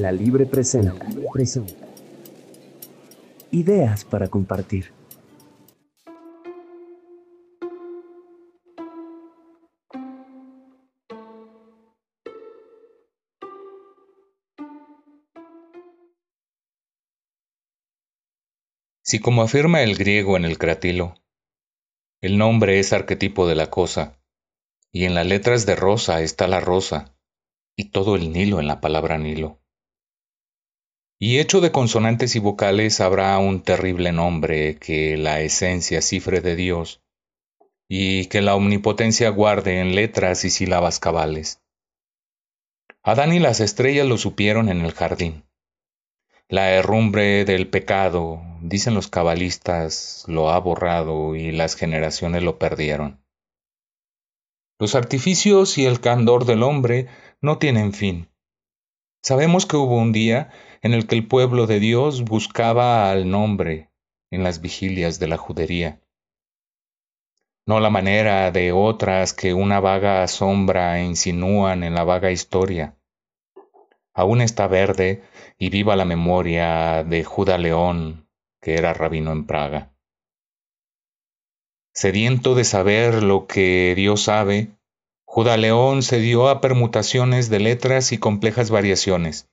La Libre presenta. Ideas para compartir. Si como afirma el griego en el cratilo, el nombre es arquetipo de la cosa, y en las letras de rosa está la rosa, y todo el Nilo en la palabra Nilo. Y hecho de consonantes y vocales habrá un terrible nombre que la esencia cifre de Dios, y que la omnipotencia guarde en letras y sílabas cabales. Adán y las estrellas lo supieron en el jardín. La herrumbre del pecado, dicen los cabalistas, lo ha borrado y las generaciones lo perdieron. Los artificios y el candor del hombre no tienen fin. Sabemos que hubo un día en el que el pueblo de Dios buscaba al nombre en las vigilias de la judería. No la manera de otras que una vaga sombra insinúan en la vaga historia Aún está verde y viva la memoria de Judá León, que era rabino en Praga. Sediento de saber lo que Dios sabe, Judá León se dio a permutaciones de letras y complejas variaciones,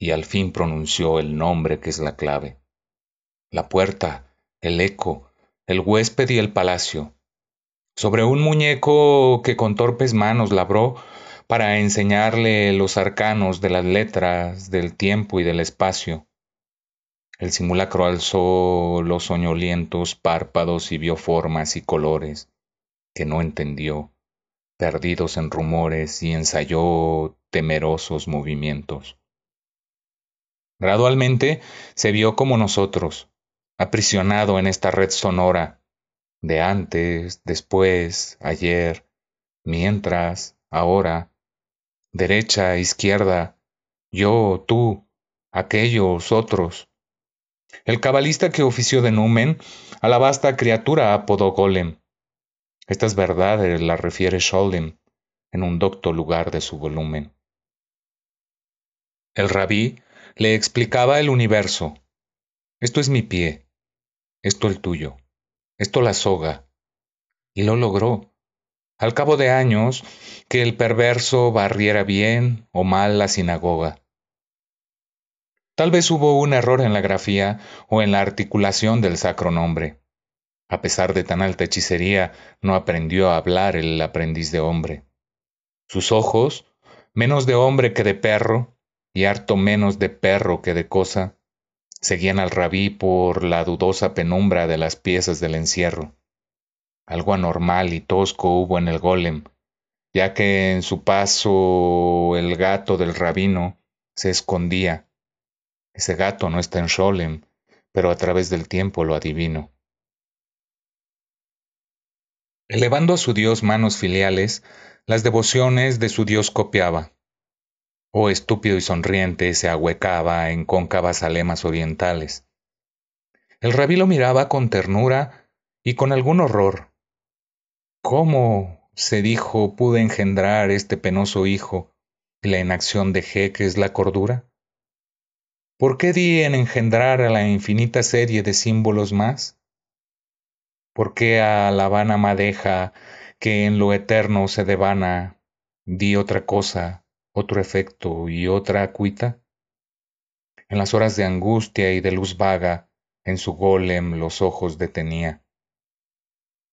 y al fin pronunció el nombre que es la clave. La puerta, el eco, el huésped y el palacio. Sobre un muñeco que con torpes manos labró, para enseñarle los arcanos de las letras, del tiempo y del espacio. El simulacro alzó los soñolientos párpados y vio formas y colores que no entendió, perdidos en rumores y ensayó temerosos movimientos. Gradualmente se vio como nosotros, aprisionado en esta red sonora, de antes, después, ayer, mientras, ahora, derecha, izquierda, yo, tú, aquellos, otros. El cabalista que ofició de numen a la vasta criatura apodó Golem. Estas verdades las refiere Scholem en un docto lugar de su volumen. El rabí le explicaba el universo. Esto es mi pie, esto el tuyo, esto la soga. Y lo logró al cabo de años, que el perverso barriera bien o mal la sinagoga. Tal vez hubo un error en la grafía o en la articulación del sacro nombre. A pesar de tan alta hechicería, no aprendió a hablar el aprendiz de hombre. Sus ojos, menos de hombre que de perro, y harto menos de perro que de cosa, seguían al rabí por la dudosa penumbra de las piezas del encierro. Algo anormal y tosco hubo en el golem, ya que en su paso el gato del rabino se escondía. Ese gato no está en Sholem, pero a través del tiempo lo adivino. Elevando a su dios manos filiales, las devociones de su dios copiaba. Oh estúpido y sonriente se ahuecaba en cóncavas alemas orientales. El rabí lo miraba con ternura y con algún horror, ¿Cómo, se dijo, pude engendrar este penoso hijo y la inacción dejé que es la cordura? ¿Por qué di en engendrar a la infinita serie de símbolos más? ¿Por qué a la vana madeja que en lo eterno se devana di otra cosa, otro efecto y otra cuita? En las horas de angustia y de luz vaga, en su golem los ojos detenía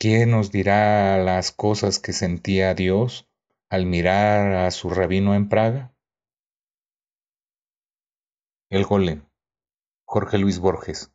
¿Quién nos dirá las cosas que sentía Dios al mirar a su rabino en Praga? El Golem, Jorge Luis Borges.